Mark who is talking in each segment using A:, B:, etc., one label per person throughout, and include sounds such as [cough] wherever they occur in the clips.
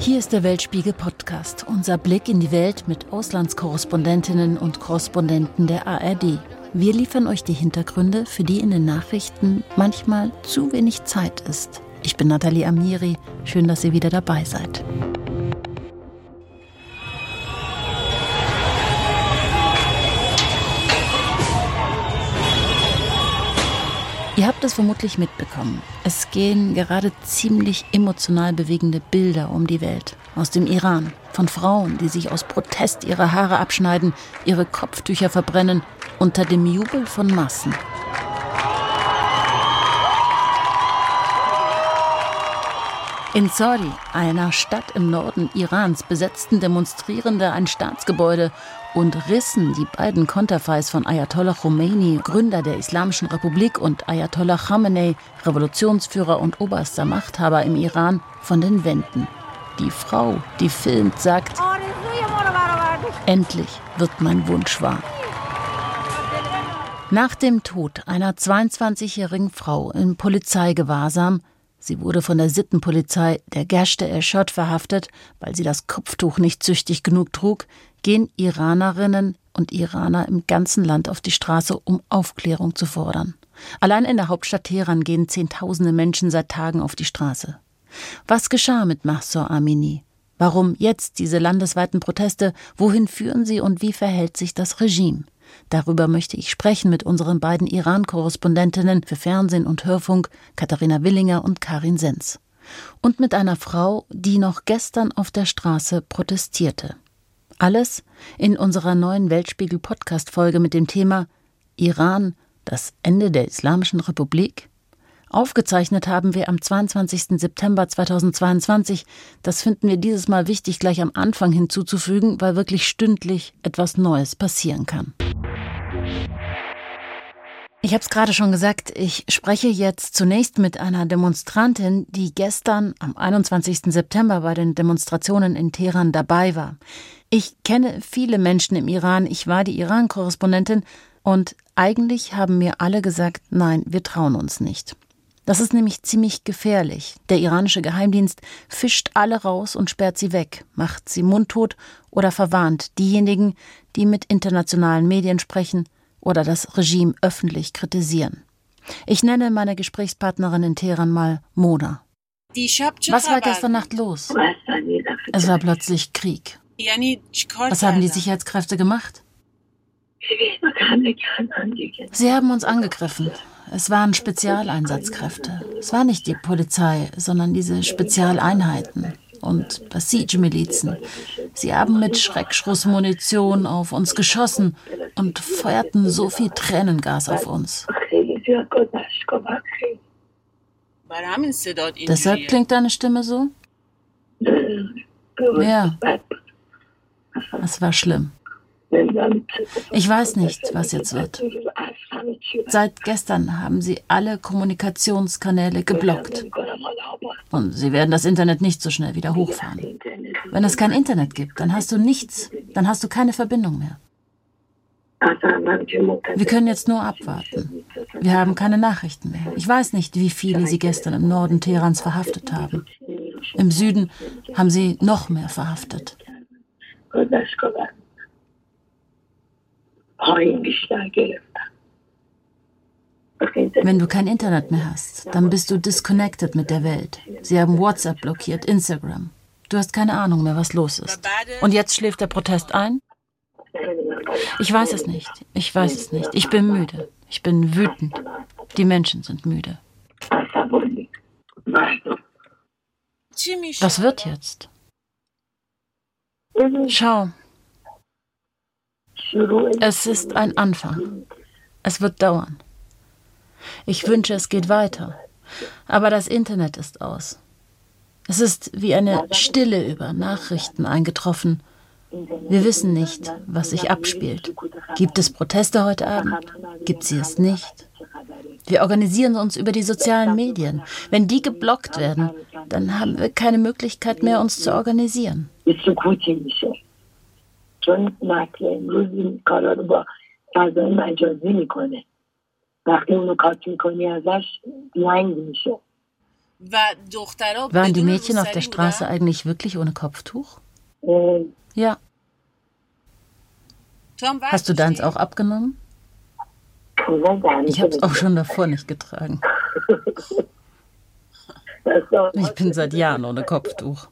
A: Hier ist der Weltspiegel Podcast, unser Blick in die Welt mit Auslandskorrespondentinnen und Korrespondenten der ARD. Wir liefern euch die Hintergründe, für die in den Nachrichten manchmal zu wenig Zeit ist. Ich bin Nathalie Amiri, schön, dass ihr wieder dabei seid. Ihr habt es vermutlich mitbekommen. Es gehen gerade ziemlich emotional bewegende Bilder um die Welt. Aus dem Iran. Von Frauen, die sich aus Protest ihre Haare abschneiden, ihre Kopftücher verbrennen, unter dem Jubel von Massen. In Saudi, einer Stadt im Norden Irans, besetzten Demonstrierende ein Staatsgebäude und rissen die beiden Konterfeis von Ayatollah Khomeini, Gründer der Islamischen Republik, und Ayatollah Khamenei, Revolutionsführer und oberster Machthaber im Iran, von den Wänden. Die Frau, die filmt, sagt, endlich wird mein Wunsch wahr. Nach dem Tod einer 22-jährigen Frau im Polizeigewahrsam Sie wurde von der Sittenpolizei der Gerste Eschot verhaftet, weil sie das Kopftuch nicht züchtig genug trug, gehen Iranerinnen und Iraner im ganzen Land auf die Straße, um Aufklärung zu fordern. Allein in der Hauptstadt Teheran gehen Zehntausende Menschen seit Tagen auf die Straße. Was geschah mit Mahsa Amini? Warum jetzt diese landesweiten Proteste? Wohin führen sie und wie verhält sich das Regime? Darüber möchte ich sprechen mit unseren beiden Iran-Korrespondentinnen für Fernsehen und Hörfunk, Katharina Willinger und Karin Sens. Und mit einer Frau, die noch gestern auf der Straße protestierte. Alles in unserer neuen Weltspiegel-Podcast-Folge mit dem Thema Iran, das Ende der Islamischen Republik? Aufgezeichnet haben wir am 22. September 2022. Das finden wir dieses Mal wichtig, gleich am Anfang hinzuzufügen, weil wirklich stündlich etwas Neues passieren kann. Ich habe es gerade schon gesagt, ich spreche jetzt zunächst mit einer Demonstrantin, die gestern am 21. September bei den Demonstrationen in Teheran dabei war. Ich kenne viele Menschen im Iran, ich war die Iran-Korrespondentin und eigentlich haben mir alle gesagt, nein, wir trauen uns nicht. Das ist nämlich ziemlich gefährlich. Der iranische Geheimdienst fischt alle raus und sperrt sie weg, macht sie mundtot oder verwarnt diejenigen, die mit internationalen Medien sprechen oder das Regime öffentlich kritisieren. Ich nenne meine Gesprächspartnerin in Teheran mal Mona. Was war gestern Nacht los? Es war plötzlich Krieg. Was haben die Sicherheitskräfte gemacht? Sie haben uns angegriffen. Es waren Spezialeinsatzkräfte. Es war nicht die Polizei, sondern diese Spezialeinheiten und Basij-Milizen. Sie haben mit Schreckschussmunition auf uns geschossen und feuerten so viel Tränengas auf uns. Deshalb klingt deine Stimme so? Ja. Es war schlimm. Ich weiß nicht, was jetzt wird. Seit gestern haben sie alle Kommunikationskanäle geblockt. Und sie werden das Internet nicht so schnell wieder hochfahren. Wenn es kein Internet gibt, dann hast du nichts, dann hast du keine Verbindung mehr. Wir können jetzt nur abwarten. Wir haben keine Nachrichten mehr. Ich weiß nicht, wie viele sie gestern im Norden Teherans verhaftet haben. Im Süden haben sie noch mehr verhaftet. Wenn du kein Internet mehr hast, dann bist du disconnected mit der Welt. Sie haben WhatsApp blockiert, Instagram. Du hast keine Ahnung mehr, was los ist. Und jetzt schläft der Protest ein? Ich weiß es nicht. Ich weiß es nicht. Ich bin müde. Ich bin wütend. Die Menschen sind müde. Was wird jetzt? Schau, es ist ein Anfang. Es wird dauern. Ich wünsche, es geht weiter. Aber das Internet ist aus. Es ist wie eine Stille über Nachrichten eingetroffen. Wir wissen nicht, was sich abspielt. Gibt es Proteste heute Abend? Gibt sie es nicht? Wir organisieren uns über die sozialen Medien. Wenn die geblockt werden, dann haben wir keine Möglichkeit mehr, uns zu organisieren. چون متن امروز این کارا رو با فضای مجازی میکنه وقتی اونو کات میکنی ازش لنگ میشه Waren die Mädchen auf der Straße eigentlich wirklich ohne Kopftuch? Ja. Hast du deins auch abgenommen? Ich habe es auch schon davor nicht getragen. [laughs] Ich bin seit Jahren ohne Kopftuch.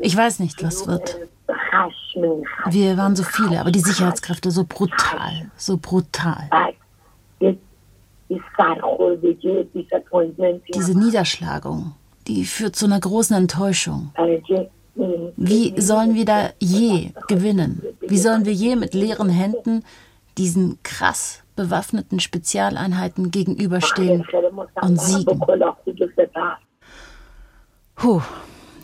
A: Ich weiß nicht, was wird. wir waren so viele, aber die Sicherheitskräfte so brutal, so brutal. Diese Niederschlagung, die führt zu einer großen Enttäuschung. Wie sollen wir da je gewinnen? Wie sollen wir je mit leeren Händen diesen krass bewaffneten Spezialeinheiten gegenüberstehen und siegen? Puh,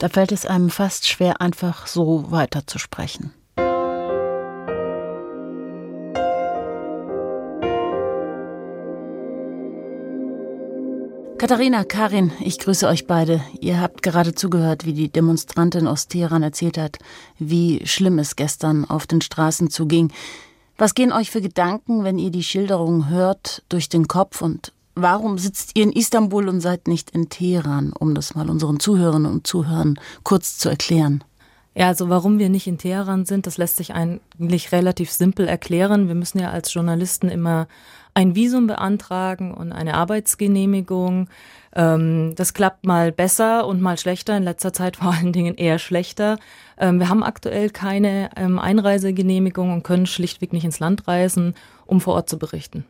A: da fällt es einem fast schwer, einfach so weiterzusprechen. Katharina, Karin, ich grüße euch beide. Ihr habt gerade zugehört, wie die Demonstrantin aus Teheran erzählt hat, wie schlimm es gestern auf den Straßen zuging. Was gehen euch für Gedanken, wenn ihr die Schilderungen hört, durch den Kopf und warum sitzt ihr in Istanbul und seid nicht in Teheran, um das mal unseren Zuhörerinnen und Zuhörern kurz zu erklären?
B: Ja, also warum wir nicht in Teheran sind, das lässt sich eigentlich relativ simpel erklären. Wir müssen ja als Journalisten immer ein Visum beantragen und eine Arbeitsgenehmigung. Ähm, das klappt mal besser und mal schlechter, in letzter Zeit [laughs] vor allen Dingen eher schlechter. Ähm, wir haben aktuell keine ähm, Einreisegenehmigung und können schlichtweg nicht ins Land reisen, um vor Ort zu berichten.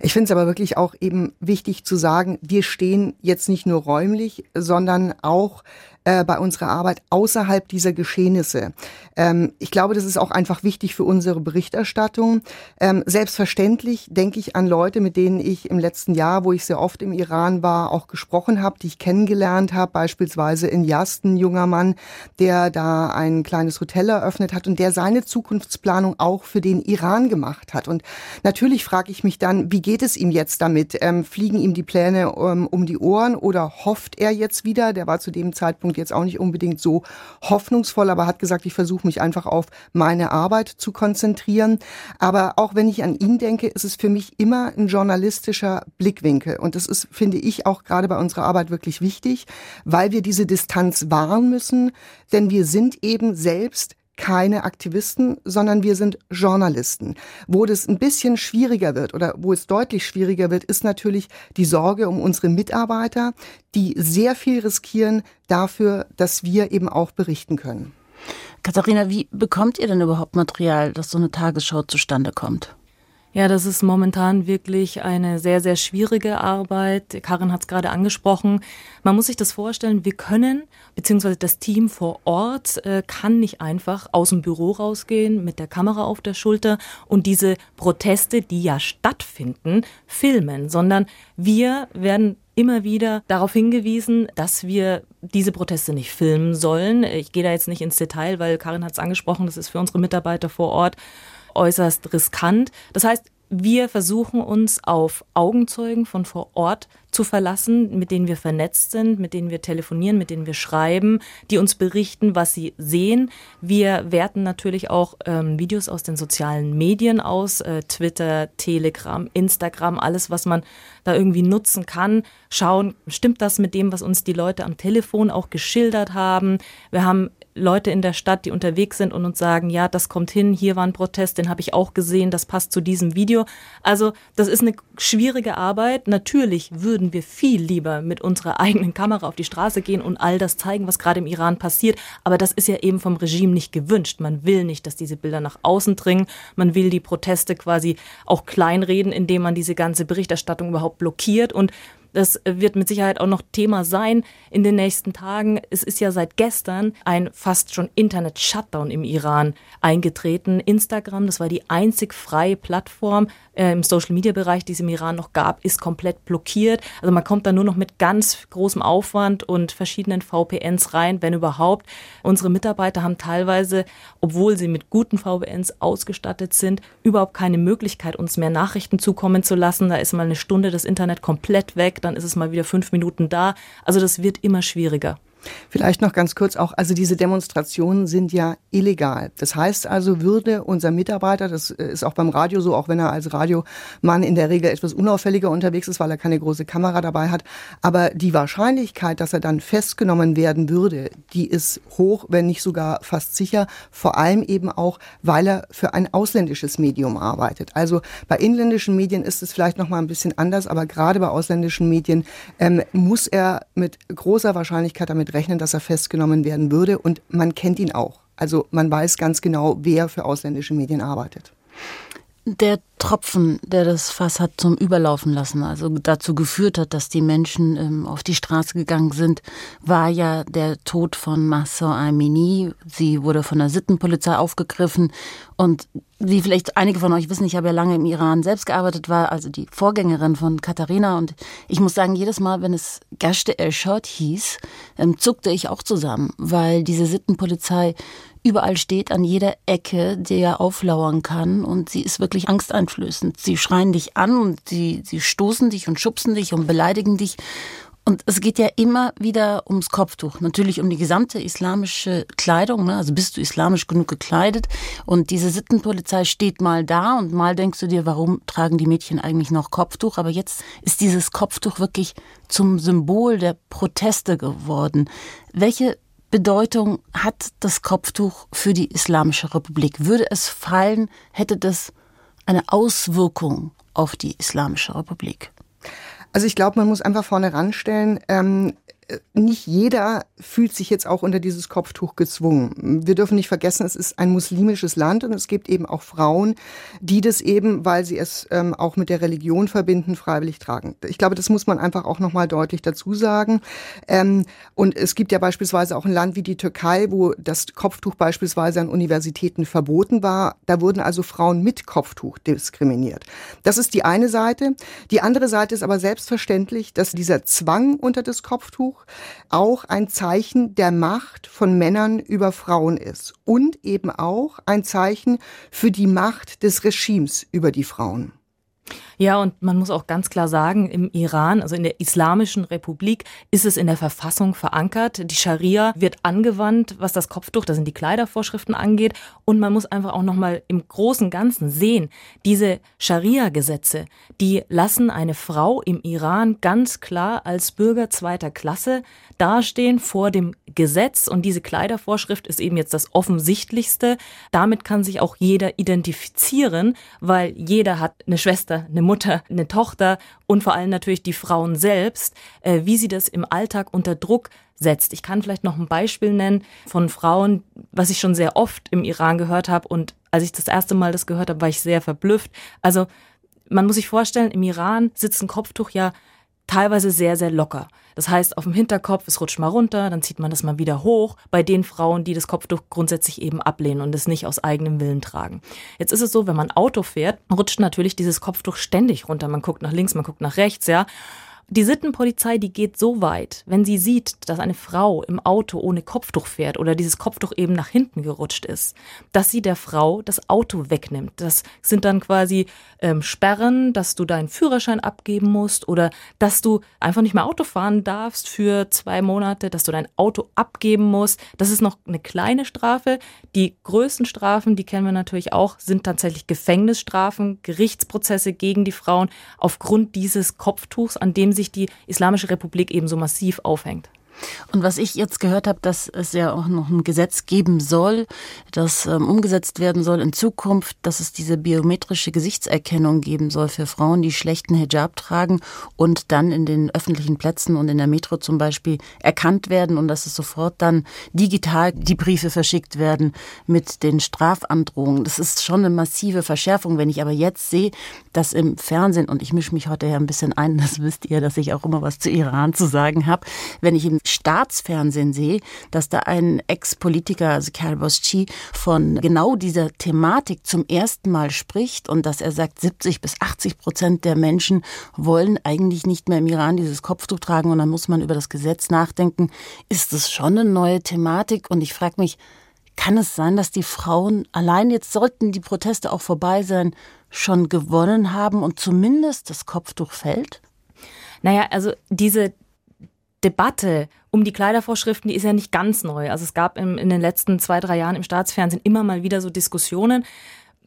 C: Ich finde es aber wirklich auch eben wichtig zu sagen, wir stehen jetzt nicht nur räumlich, sondern auch äh, bei unserer Arbeit außerhalb dieser Geschehnisse. Ähm, ich glaube, das ist auch einfach wichtig für unsere Berichterstattung. Ähm, selbstverständlich denke ich an Leute, mit denen ich im letzten Jahr, wo ich sehr oft im Iran war, auch gesprochen habe, die ich kennengelernt habe, beispielsweise in Yazd, ein junger Mann, der da ein kleines Hotel eröffnet hat und der seine Zukunftsplanung auch für den Iran gemacht hat. Und natürlich frage ich mich dann, wie geht es ihm jetzt damit? Ähm, fliegen ihm die Pläne ähm, um die Ohren oder hofft er jetzt wieder? Der war zu dem Zeitpunkt jetzt auch nicht unbedingt so hoffnungsvoll, aber hat gesagt, ich versuche mich einfach auf meine Arbeit zu konzentrieren. Aber auch wenn ich an ihn denke, ist es für mich immer ein journalistischer Blickwinkel. Und das ist, finde ich, auch gerade bei unserer Arbeit wirklich wichtig, weil wir diese Distanz wahren müssen, denn wir sind eben selbst keine Aktivisten, sondern wir sind Journalisten. Wo das ein bisschen schwieriger wird oder wo es deutlich schwieriger wird, ist natürlich die Sorge um unsere Mitarbeiter, die sehr viel riskieren dafür, dass wir eben auch berichten können.
A: Katharina, wie bekommt ihr denn überhaupt Material, dass so eine Tagesschau zustande kommt?
B: Ja, das ist momentan wirklich eine sehr, sehr schwierige Arbeit. Karin hat es gerade angesprochen. Man muss sich das vorstellen, wir können, beziehungsweise das Team vor Ort äh, kann nicht einfach aus dem Büro rausgehen mit der Kamera auf der Schulter und diese Proteste, die ja stattfinden, filmen, sondern wir werden immer wieder darauf hingewiesen, dass wir diese Proteste nicht filmen sollen. Ich gehe da jetzt nicht ins Detail, weil Karin hat es angesprochen, das ist für unsere Mitarbeiter vor Ort äußerst riskant. Das heißt, wir versuchen uns auf Augenzeugen von vor Ort zu verlassen, mit denen wir vernetzt sind, mit denen wir telefonieren, mit denen wir schreiben, die uns berichten, was sie sehen. Wir werten natürlich auch ähm, Videos aus den sozialen Medien aus, äh, Twitter, Telegram, Instagram, alles, was man da irgendwie nutzen kann. Schauen, stimmt das mit dem, was uns die Leute am Telefon auch geschildert haben? Wir haben Leute in der Stadt, die unterwegs sind und uns sagen, ja, das kommt hin, hier war ein Protest, den habe ich auch gesehen, das passt zu diesem Video. Also das ist eine schwierige Arbeit. Natürlich würden wir viel lieber mit unserer [laughs] eigenen Kamera auf die Straße gehen und all das zeigen, was gerade im Iran passiert. Aber das ist ja eben vom Regime nicht gewünscht. Man will nicht, dass diese Bilder nach außen dringen. Man will die Proteste quasi auch kleinreden, indem man diese ganze Berichterstattung überhaupt blockiert. Und das wird mit Sicherheit auch noch Thema sein in den nächsten Tagen. Es ist ja seit gestern ein fast schon Internet-Shutdown im Iran eingetreten. Instagram, das war die einzig freie Plattform äh, im Social-Media-Bereich, die es im Iran noch gab, ist komplett blockiert. Also man kommt da nur noch mit ganz großem Aufwand und verschiedenen VPNs rein, wenn überhaupt. Unsere Mitarbeiter haben teilweise, obwohl sie mit guten VPNs ausgestattet sind, überhaupt keine Möglichkeit, uns mehr Nachrichten zukommen zu lassen. Da ist mal eine Stunde das Internet komplett weg, dann ist es mal wieder fünf Minuten da. Also das wird immer schwieriger.
C: Vielleicht noch ganz kurz auch, also diese Demonstrationen sind ja illegal. Das heißt also, würde unser Mitarbeiter, das ist auch beim Radio so, auch wenn er als Radiomann in der Regel etwas unauffälliger unterwegs ist, weil er keine große Kamera dabei hat, aber die Wahrscheinlichkeit, dass er dann festgenommen werden würde, die ist hoch, wenn nicht sogar fast sicher, vor allem eben auch, weil er für ein ausländisches Medium arbeitet. Also bei inländischen Medien ist es vielleicht noch mal ein bisschen anders, aber gerade bei ausländischen Medien ähm, muss er mit großer Wahrscheinlichkeit damit rechnen, dass er festgenommen werden würde. Und man kennt ihn auch. Also man weiß ganz genau, wer für ausländische Medien arbeitet.
A: Der Tropfen, der das Fass hat zum Überlaufen lassen, also dazu geführt hat, dass die Menschen ähm, auf die Straße gegangen sind, war ja der Tod von Massa Amini. Sie wurde von der Sittenpolizei aufgegriffen und wie vielleicht einige von euch wissen, ich habe ja lange im Iran selbst gearbeitet, war also die Vorgängerin von Katharina und ich muss sagen, jedes Mal, wenn es Gashte Ershot hieß, ähm, zuckte ich auch zusammen, weil diese Sittenpolizei überall steht, an jeder Ecke, der auflauern kann und sie ist wirklich angsteinflößend. Sie schreien dich an und sie, sie stoßen dich und schubsen dich und beleidigen dich und es geht ja immer wieder ums Kopftuch, natürlich um die gesamte islamische Kleidung. Ne? Also bist du islamisch genug gekleidet? Und diese Sittenpolizei steht mal da und mal denkst du dir, warum tragen die Mädchen eigentlich noch Kopftuch? Aber jetzt ist dieses Kopftuch wirklich zum Symbol der Proteste geworden. Welche Bedeutung hat das Kopftuch für die Islamische Republik? Würde es fallen, hätte das eine Auswirkung auf die Islamische Republik?
C: Also ich glaube, man muss einfach vorne ranstellen, ähm, nicht jeder fühlt sich jetzt auch unter dieses Kopftuch gezwungen. Wir dürfen nicht vergessen, es ist ein muslimisches Land und es gibt eben auch Frauen, die das eben, weil sie es ähm, auch mit der Religion verbinden, freiwillig tragen. Ich glaube, das muss man einfach auch nochmal deutlich dazu sagen. Ähm, und es gibt ja beispielsweise auch ein Land wie die Türkei, wo das Kopftuch beispielsweise an Universitäten verboten war. Da wurden also Frauen mit Kopftuch diskriminiert. Das ist die eine Seite. Die andere Seite ist aber selbstverständlich, dass dieser Zwang unter das Kopftuch auch ein Zeichen der Macht von Männern über Frauen ist und eben auch ein Zeichen für die Macht des Regimes über die Frauen.
B: Ja, und man muss auch ganz klar sagen, im Iran, also in der Islamischen Republik, ist es in der Verfassung verankert. Die Scharia wird angewandt, was das Kopftuch, das sind die Kleidervorschriften angeht. Und man muss einfach auch nochmal im großen Ganzen sehen, diese Scharia-Gesetze, die lassen eine Frau im Iran ganz klar als Bürger zweiter Klasse dastehen vor dem Gesetz. Und diese Kleidervorschrift ist eben jetzt das Offensichtlichste. Damit kann sich auch jeder identifizieren, weil jeder hat eine Schwester, eine Mutter, eine Tochter und vor allem natürlich die Frauen selbst, äh, wie sie das im Alltag unter Druck setzt. Ich kann vielleicht noch ein Beispiel nennen von Frauen, was ich schon sehr oft im Iran gehört habe und als ich das erste Mal das gehört habe, war ich sehr verblüfft. Also man muss sich vorstellen, im Iran sitzt ein Kopftuch ja teilweise sehr, sehr locker. Das heißt, auf dem Hinterkopf, es rutscht mal runter, dann zieht man das mal wieder hoch, bei den Frauen, die das Kopftuch grundsätzlich eben ablehnen und es nicht aus eigenem Willen tragen. Jetzt ist es so, wenn man Auto fährt, rutscht natürlich dieses Kopftuch ständig runter. Man guckt nach links, man guckt nach rechts, ja. Die Sittenpolizei, die geht so weit, wenn sie sieht, dass eine Frau im Auto ohne Kopftuch fährt oder dieses Kopftuch eben nach hinten gerutscht ist, dass sie der Frau das Auto wegnimmt. Das sind dann quasi ähm, Sperren, dass du deinen Führerschein abgeben musst oder dass du einfach nicht mehr Auto fahren darfst für zwei Monate, dass du dein Auto abgeben musst. Das ist noch eine kleine Strafe. Die größten Strafen, die kennen wir natürlich auch, sind tatsächlich Gefängnisstrafen, Gerichtsprozesse gegen die Frauen aufgrund dieses Kopftuchs, an dem sich die Islamische Republik eben so massiv aufhängt.
A: Und was ich jetzt gehört habe, dass es ja auch noch ein Gesetz geben soll, das ähm, umgesetzt werden soll in Zukunft, dass es diese biometrische Gesichtserkennung geben soll für Frauen, die schlechten Hijab tragen und dann in den öffentlichen Plätzen und in der Metro zum Beispiel erkannt werden und dass es sofort dann digital die Briefe verschickt werden mit den Strafandrohungen. Das ist schon eine massive Verschärfung. Wenn ich aber jetzt sehe, dass im Fernsehen, und ich mische mich heute ja ein bisschen ein, [laughs] das wisst ihr, dass ich auch immer was zu Iran zu sagen habe, wenn ich im Staatsfernsehen sehe, dass da ein Ex-Politiker, also Boschi, von genau dieser Thematik zum ersten Mal spricht und dass er sagt, 70 bis 80 Prozent der Menschen wollen eigentlich nicht mehr im Iran dieses Kopftuch tragen und dann muss man über das Gesetz nachdenken. Ist das schon eine neue Thematik? Und ich frage mich, kann es sein, dass die Frauen allein jetzt sollten die Proteste auch vorbei sein, schon gewonnen haben und zumindest das Kopftuch fällt?
B: Naja, also diese Debatte um die Kleidervorschriften, die ist ja nicht ganz neu. Also es gab im, in den letzten zwei, drei Jahren im Staatsfernsehen immer mal wieder so Diskussionen.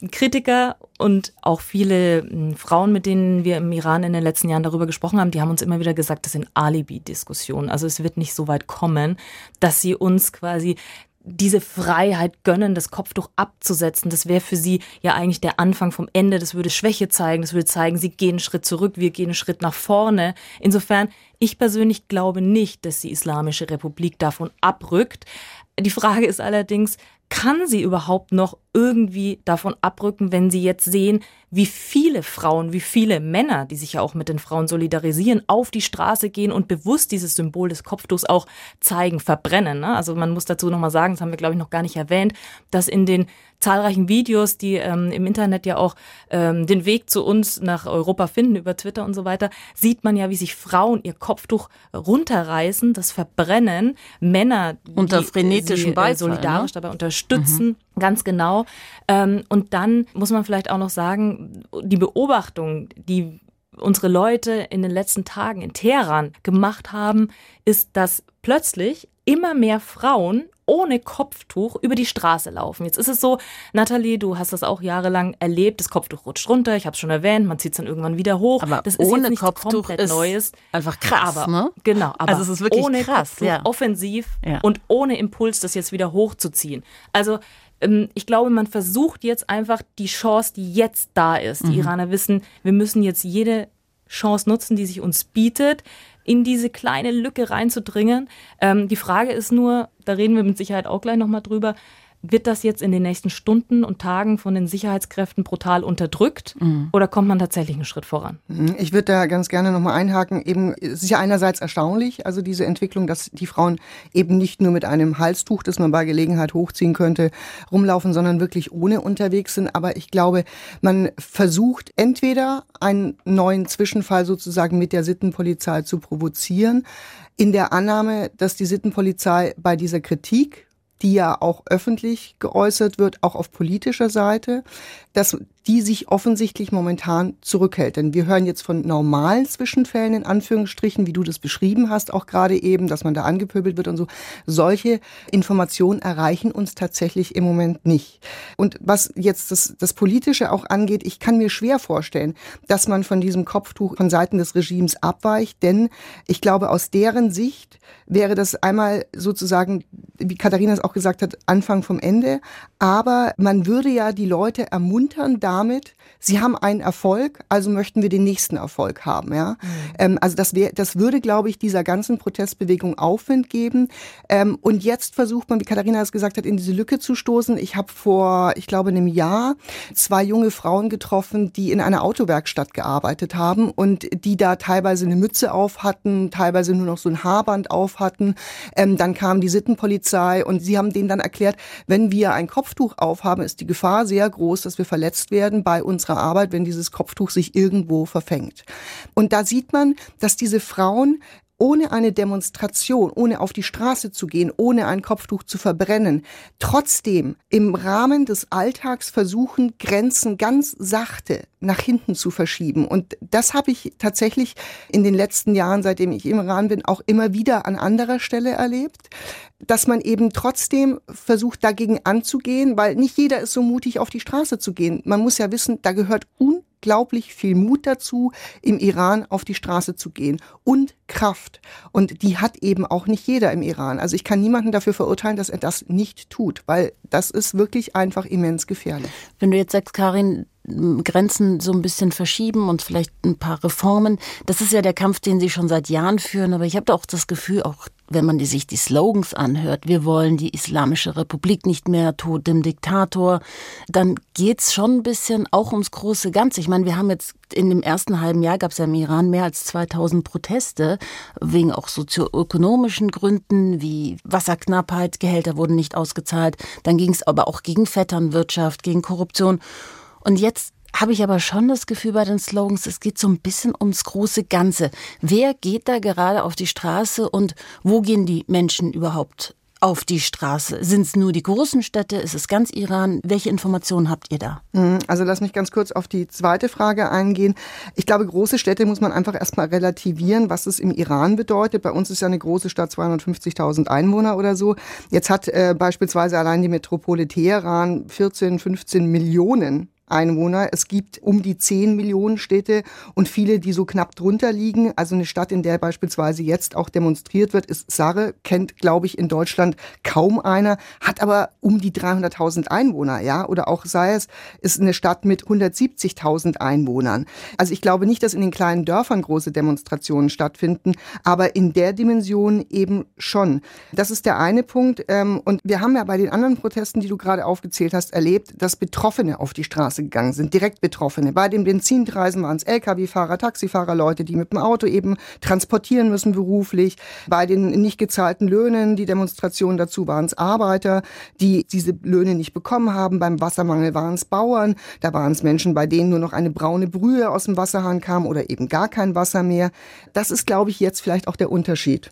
B: Kritiker und auch viele hm, Frauen, mit denen wir im Iran in den letzten Jahren darüber gesprochen haben, die haben uns immer wieder gesagt, das sind Alibi-Diskussionen. Also es wird nicht so weit kommen, dass sie uns quasi diese Freiheit gönnen, das Kopftuch abzusetzen, das wäre für sie ja eigentlich der Anfang vom Ende. Das würde Schwäche zeigen, das würde zeigen, sie gehen einen Schritt zurück, wir gehen einen Schritt nach vorne. Insofern, ich persönlich glaube nicht, dass die Islamische Republik davon abrückt. Die Frage ist allerdings, kann sie überhaupt noch irgendwie davon abrücken, wenn sie jetzt sehen, wie viele Frauen, wie viele Männer, die sich ja auch mit den Frauen solidarisieren, auf die Straße gehen und bewusst dieses Symbol des Kopftuchs auch zeigen, verbrennen. Ne? Also man muss dazu nochmal sagen, das haben wir glaube ich noch gar nicht erwähnt, dass in den zahlreichen Videos, die ähm, im Internet ja auch ähm, den Weg zu uns nach Europa finden über Twitter und so weiter, sieht man ja, wie sich Frauen ihr Kopftuch runterreißen, das verbrennen, Männer
A: unter frenetischen
B: äh, solidarisch ne? dabei unterstützen. Mhm. Ganz genau. Ähm, und dann muss man vielleicht auch noch sagen, die Beobachtung, die unsere Leute in den letzten Tagen in Teheran gemacht haben, ist, dass plötzlich immer mehr Frauen ohne Kopftuch über die Straße laufen. Jetzt ist es so, Nathalie, du hast das auch jahrelang erlebt, das Kopftuch rutscht runter, ich habe es schon erwähnt, man zieht es dann irgendwann wieder hoch.
A: Aber
B: das
A: ist ohne jetzt Kopftuch komplett ist Neues. Einfach krass,
B: aber,
A: ne?
B: Genau, aber
A: also es ist wirklich
B: ohne
A: krass,
B: Kopftuch,
A: ja.
B: offensiv
A: ja.
B: und ohne Impuls, das jetzt wieder hochzuziehen. Also ich glaube, man versucht jetzt einfach die Chance, die jetzt da ist. Die mhm. Iraner wissen, wir müssen jetzt jede Chance nutzen, die sich uns bietet in diese kleine Lücke reinzudringen. Ähm, die Frage ist nur, da reden wir mit Sicherheit auch gleich nochmal drüber, wird das jetzt in den nächsten Stunden und Tagen von den Sicherheitskräften brutal unterdrückt mhm. oder kommt man tatsächlich einen Schritt voran?
C: Mhm. Ich würde da ganz gerne nochmal einhaken. Eben, es ist ja einerseits erstaunlich, also diese Entwicklung, dass die Frauen eben nicht nur mit einem Halstuch, das man bei Gelegenheit hochziehen könnte, rumlaufen, sondern wirklich ohne unterwegs sind. Aber ich glaube, man versucht entweder einen neuen Zwischenfall sozusagen mit der Sittenpolizei zu provozieren, in der Annahme, dass die Sittenpolizei bei dieser Kritik die ja auch öffentlich geäußert wird, auch auf politischer Seite, dass die sich offensichtlich momentan zurückhält. Denn wir hören jetzt von normalen Zwischenfällen in Anführungsstrichen, wie du das beschrieben hast, auch gerade eben, dass man da angepöbelt wird und so. Solche Informationen erreichen uns tatsächlich im Moment nicht. Und was jetzt das, das Politische auch angeht, ich kann mir schwer vorstellen, dass man von diesem Kopftuch von Seiten des Regimes abweicht, denn ich glaube, aus deren Sicht wäre das einmal sozusagen, wie Katharina es auch gesagt hat, Anfang vom Ende. Aber man würde ja die Leute ermuntern, da damit, sie haben einen Erfolg, also möchten wir den nächsten Erfolg haben. Ja? Mhm. Ähm, also das, wär, das würde, glaube ich, dieser ganzen Protestbewegung Aufwind geben. Ähm, und jetzt versucht man, wie Katharina es gesagt hat, in diese Lücke zu stoßen. Ich habe vor, ich glaube, einem Jahr zwei junge Frauen getroffen, die in einer Autowerkstatt gearbeitet haben und die da teilweise eine Mütze auf hatten, teilweise nur noch so ein Haarband auf hatten. Ähm, dann kam die Sittenpolizei und sie haben denen dann erklärt, wenn wir ein Kopftuch aufhaben, ist die Gefahr sehr groß, dass wir verletzt werden werden bei unserer Arbeit, wenn dieses Kopftuch sich irgendwo verfängt. Und da sieht man, dass diese Frauen ohne eine Demonstration, ohne auf die Straße zu gehen, ohne ein Kopftuch zu verbrennen, trotzdem im Rahmen des Alltags versuchen, Grenzen ganz sachte nach hinten zu verschieben. Und das habe ich tatsächlich in den letzten Jahren, seitdem ich im Iran bin, auch immer wieder an anderer Stelle erlebt, dass man eben trotzdem versucht, dagegen anzugehen, weil nicht jeder ist so mutig, auf die Straße zu gehen. Man muss ja wissen, da gehört un unglaublich viel Mut dazu, im Iran auf die Straße zu gehen und Kraft. Und die hat eben auch nicht jeder im Iran. Also ich kann niemanden dafür verurteilen, dass er das nicht tut, weil das ist wirklich einfach immens gefährlich.
A: Wenn du jetzt sagst, Karin, Grenzen so ein bisschen verschieben und vielleicht ein paar Reformen. Das ist ja der Kampf, den Sie schon seit Jahren führen. Aber ich habe auch das Gefühl, auch wenn man die, sich die Slogans anhört, wir wollen die Islamische Republik nicht mehr, tot dem Diktator, dann geht's schon ein bisschen auch ums große Ganze. Ich meine, wir haben jetzt in dem ersten halben Jahr gab es ja im Iran mehr als 2000 Proteste, wegen auch sozioökonomischen Gründen wie Wasserknappheit, Gehälter wurden nicht ausgezahlt. Dann ging es aber auch gegen Vetternwirtschaft, gegen Korruption. Und jetzt habe ich aber schon das Gefühl bei den Slogans, es geht so ein bisschen ums große Ganze. Wer geht da gerade auf die Straße und wo gehen die Menschen überhaupt auf die Straße? Sind es nur die großen Städte? Ist es ganz Iran? Welche Informationen habt ihr da?
C: Mhm, also lass mich ganz kurz auf die zweite Frage eingehen. Ich glaube, große Städte muss man einfach erstmal relativieren, was es im Iran bedeutet. Bei uns ist ja eine große Stadt 250.000 Einwohner oder so. Jetzt hat äh, beispielsweise allein die Metropole Teheran 14, 15 Millionen Einwohner. Es gibt um die 10 Millionen Städte und viele, die so knapp drunter liegen. Also eine Stadt, in der beispielsweise jetzt auch demonstriert wird, ist Sarre, kennt, glaube ich, in Deutschland kaum einer, hat aber um die 300.000 Einwohner, ja. Oder auch Sayers ist eine Stadt mit 170.000 Einwohnern. Also ich glaube nicht, dass in den kleinen Dörfern große Demonstrationen stattfinden, aber in der Dimension eben schon. Das ist der eine Punkt. Ähm, und wir haben ja bei den anderen Protesten, die du gerade aufgezählt hast, erlebt, dass Betroffene auf die Straße Straße gegangen sind, direkt Betroffene. Bei den Benzinpreisen waren es Lkw-Fahrer, Taxifahrer, Leute, die mit dem Auto eben transportieren müssen beruflich. Bei den nicht gezahlten Löhnen, die Demonstrationen dazu waren es Arbeiter, die diese Löhne nicht bekommen haben. Beim Wassermangel waren es Bauern, da waren es Menschen, bei denen nur noch eine braune Brühe aus dem Wasserhahn kam oder eben gar kein Wasser mehr. Das ist, glaube ich, jetzt vielleicht auch der Unterschied.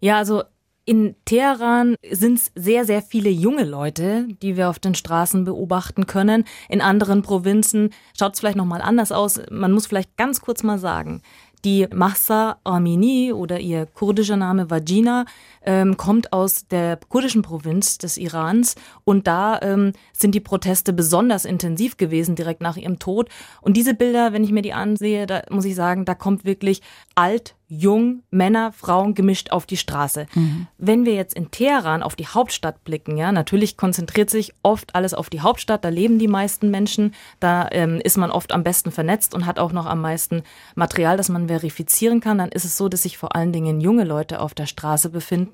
B: Ja, also in Teheran sind es sehr, sehr viele junge Leute, die wir auf den Straßen beobachten können. In anderen Provinzen schaut es vielleicht nochmal anders aus. Man muss vielleicht ganz kurz mal sagen, die Mahsa Amini oder ihr kurdischer Name Vagina ähm, kommt aus der kurdischen Provinz des Irans und da ähm, sind die Proteste besonders intensiv gewesen direkt nach ihrem Tod. Und diese Bilder, wenn ich mir die ansehe, da muss ich sagen, da kommt wirklich alt, jung, Männer, Frauen gemischt auf die Straße. Mhm. Wenn wir jetzt in Teheran auf die Hauptstadt blicken, ja, natürlich konzentriert sich oft alles auf die Hauptstadt, da leben die meisten Menschen, da ähm, ist man oft am besten vernetzt und hat auch noch am meisten Material, das man verifizieren kann. Dann ist es so, dass sich vor allen Dingen junge Leute auf der Straße befinden.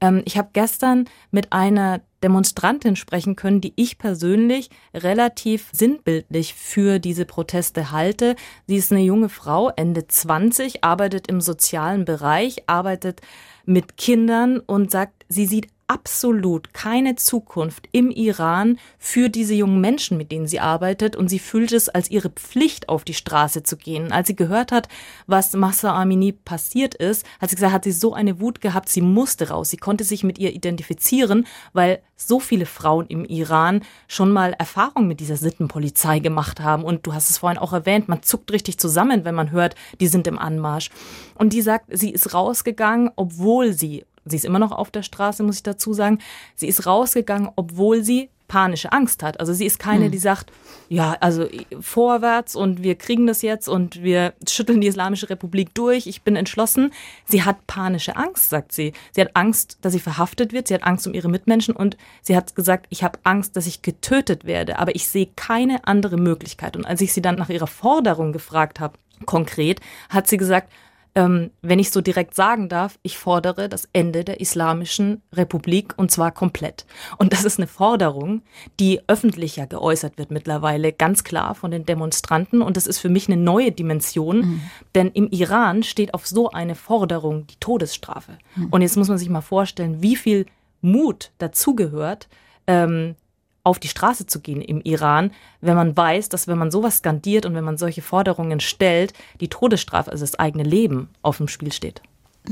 B: Ähm, ich habe gestern mit einer Demonstrantin sprechen können, die ich persönlich relativ sinnbildlich für diese Proteste halte. Sie ist eine junge Frau, Ende 20, arbeitet im sozialen Bereich, arbeitet mit Kindern und sagt, sie sieht absolut keine Zukunft im Iran für diese jungen Menschen, mit denen sie arbeitet. Und sie fühlt es als ihre Pflicht, auf die Straße zu gehen. Als sie gehört hat, was Massa Amini passiert ist, hat sie gesagt, hat sie so eine Wut gehabt, sie musste raus. Sie konnte sich mit ihr identifizieren, weil so viele Frauen im Iran schon mal Erfahrung mit dieser Sittenpolizei gemacht haben. Und du hast es vorhin auch erwähnt, man zuckt richtig zusammen, wenn man hört, die sind im Anmarsch. Und die sagt, sie ist rausgegangen, obwohl sie sie ist immer noch auf der Straße, muss ich dazu sagen. Sie ist rausgegangen, obwohl sie panische Angst hat. Also sie ist keine, hm. die sagt, ja, also vorwärts und wir kriegen das jetzt und wir schütteln die Islamische Republik durch, ich bin entschlossen. Sie hat panische Angst, sagt sie. Sie hat Angst, dass sie verhaftet wird, sie hat Angst um ihre Mitmenschen und sie hat gesagt, ich habe Angst, dass ich getötet werde, aber ich sehe keine andere Möglichkeit. Und als ich sie dann nach ihrer Forderung gefragt habe, konkret, hat sie gesagt, ähm, wenn ich so direkt sagen darf, ich fordere das Ende der Islamischen Republik und zwar komplett. Und das ist eine Forderung, die öffentlicher geäußert wird mittlerweile, ganz klar von den Demonstranten. Und das ist für mich eine neue Dimension, mhm. denn im Iran steht auf so eine Forderung die Todesstrafe. Mhm. Und jetzt muss man sich mal vorstellen, wie viel Mut dazugehört, ähm, auf die Straße zu gehen im Iran, wenn man weiß, dass wenn man sowas skandiert und wenn man solche Forderungen stellt, die Todesstrafe, also das eigene Leben, auf dem Spiel steht.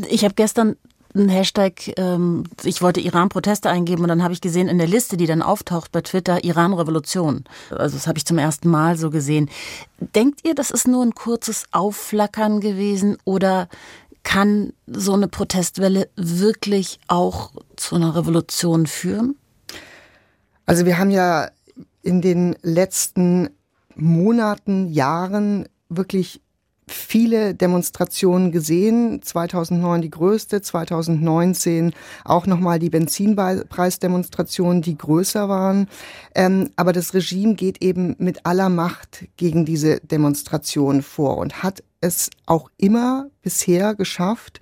A: Ich habe gestern einen Hashtag, ähm, ich wollte Iran-Proteste eingeben und dann habe ich gesehen in der Liste, die dann auftaucht bei Twitter, Iran-Revolution. Also das habe ich zum ersten Mal so gesehen. Denkt ihr, das ist nur ein kurzes Aufflackern gewesen oder kann so eine Protestwelle wirklich auch zu einer Revolution führen?
C: Also wir haben ja in den letzten Monaten, Jahren wirklich viele Demonstrationen gesehen. 2009 die größte, 2019 auch nochmal die Benzinpreisdemonstrationen, die größer waren. Ähm, aber das Regime geht eben mit aller Macht gegen diese Demonstrationen vor und hat es auch immer bisher geschafft,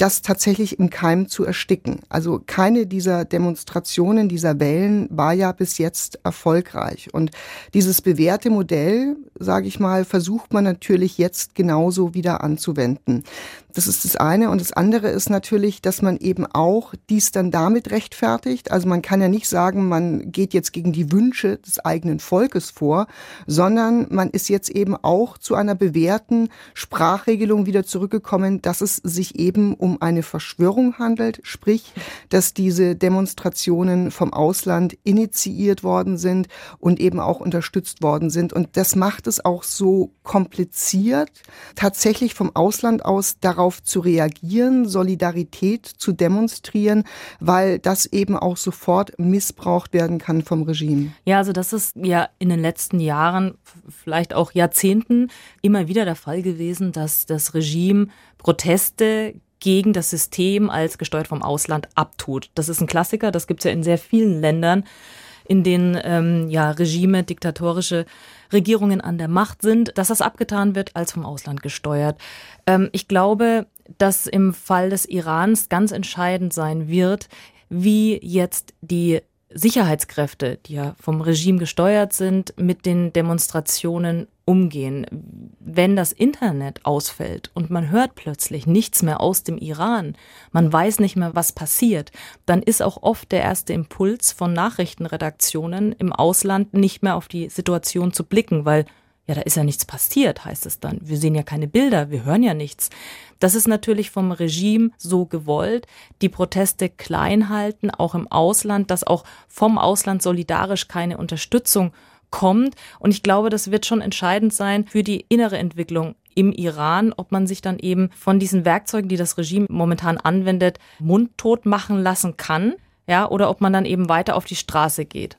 C: das tatsächlich im Keim zu ersticken. Also keine dieser Demonstrationen, dieser Wellen war ja bis jetzt erfolgreich. Und dieses bewährte Modell, sage ich mal, versucht man natürlich jetzt genauso wieder anzuwenden. Das ist das eine. Und das andere ist natürlich, dass man eben auch dies dann damit rechtfertigt. Also man kann ja nicht sagen, man geht jetzt gegen die Wünsche des eigenen Volkes vor, sondern man ist jetzt eben auch zu einer bewährten Sprachregelung wieder zurückgekommen, dass es sich eben um eine Verschwörung handelt, sprich, dass diese Demonstrationen vom Ausland initiiert worden sind und eben auch unterstützt worden sind. Und das macht es auch so kompliziert, tatsächlich vom Ausland aus darauf darauf zu reagieren, Solidarität zu demonstrieren, weil das eben auch sofort missbraucht werden kann vom Regime.
B: Ja, also das ist ja in den letzten Jahren, vielleicht auch Jahrzehnten immer wieder der Fall gewesen, dass das Regime Proteste gegen das System als gesteuert vom Ausland abtut. Das ist ein Klassiker, das gibt es ja in sehr vielen Ländern, in denen ähm, ja Regime, diktatorische Regierungen an der Macht sind, dass das abgetan wird als vom Ausland gesteuert. Ähm, ich glaube, dass im Fall des Irans ganz entscheidend sein wird, wie jetzt die Sicherheitskräfte, die ja vom Regime gesteuert sind, mit den Demonstrationen umgehen. Wenn das Internet ausfällt und man hört plötzlich nichts mehr aus dem Iran, man weiß nicht mehr, was passiert, dann ist auch oft der erste Impuls von Nachrichtenredaktionen im Ausland nicht mehr auf die Situation zu blicken, weil ja, da ist ja nichts passiert, heißt es dann. Wir sehen ja keine Bilder, wir hören ja nichts. Das ist natürlich vom Regime so gewollt, die Proteste klein halten, auch im Ausland, dass auch vom Ausland solidarisch keine Unterstützung kommt. Und ich glaube, das wird schon entscheidend sein für die innere Entwicklung im Iran, ob man sich dann eben von diesen Werkzeugen, die das Regime momentan anwendet, mundtot machen lassen kann, ja, oder ob man dann eben weiter auf die Straße geht.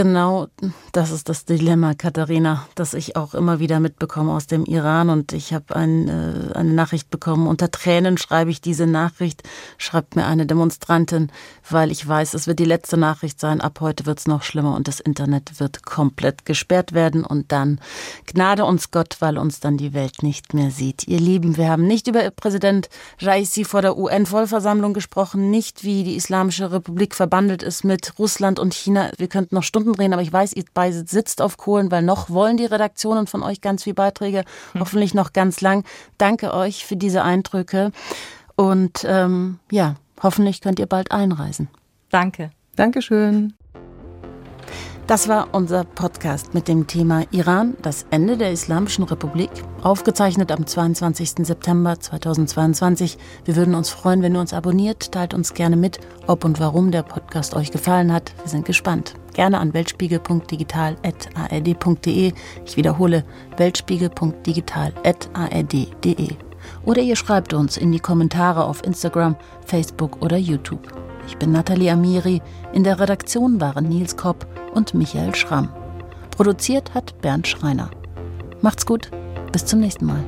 A: Genau, das ist das Dilemma, Katharina, das ich auch immer wieder mitbekomme aus dem Iran. Und ich habe ein, äh, eine Nachricht bekommen. Unter Tränen schreibe ich diese Nachricht, schreibt mir eine Demonstrantin, weil ich weiß, es wird die letzte Nachricht sein. Ab heute wird es noch schlimmer und das Internet wird komplett gesperrt werden. Und dann gnade uns Gott, weil uns dann die Welt nicht mehr sieht. Ihr Lieben, wir haben nicht über Präsident Raisi vor der UN-Vollversammlung gesprochen, nicht wie die Islamische Republik verbandelt ist mit Russland und China. Wir könnten noch Stunden drehen, aber ich weiß, ihr beide sitzt auf Kohlen, weil noch wollen die Redaktionen von euch ganz viele Beiträge, hm. hoffentlich noch ganz lang. Danke euch für diese Eindrücke und ähm, ja, hoffentlich könnt ihr bald einreisen.
B: Danke.
C: Dankeschön.
A: Das war unser Podcast mit dem Thema Iran, das Ende der Islamischen Republik, aufgezeichnet am 22. September 2022. Wir würden uns freuen, wenn ihr uns abonniert, teilt uns gerne mit, ob und warum der Podcast euch gefallen hat. Wir sind gespannt. Gerne an weltspiegel.digital.ard.de. Ich wiederhole, weltspiegel.digital.ard.de. Oder ihr schreibt uns in die Kommentare auf Instagram, Facebook oder YouTube. Ich bin Nathalie Amiri. In der Redaktion waren Nils Kopp und Michael Schramm. Produziert hat Bernd Schreiner. Macht's gut, bis zum nächsten Mal.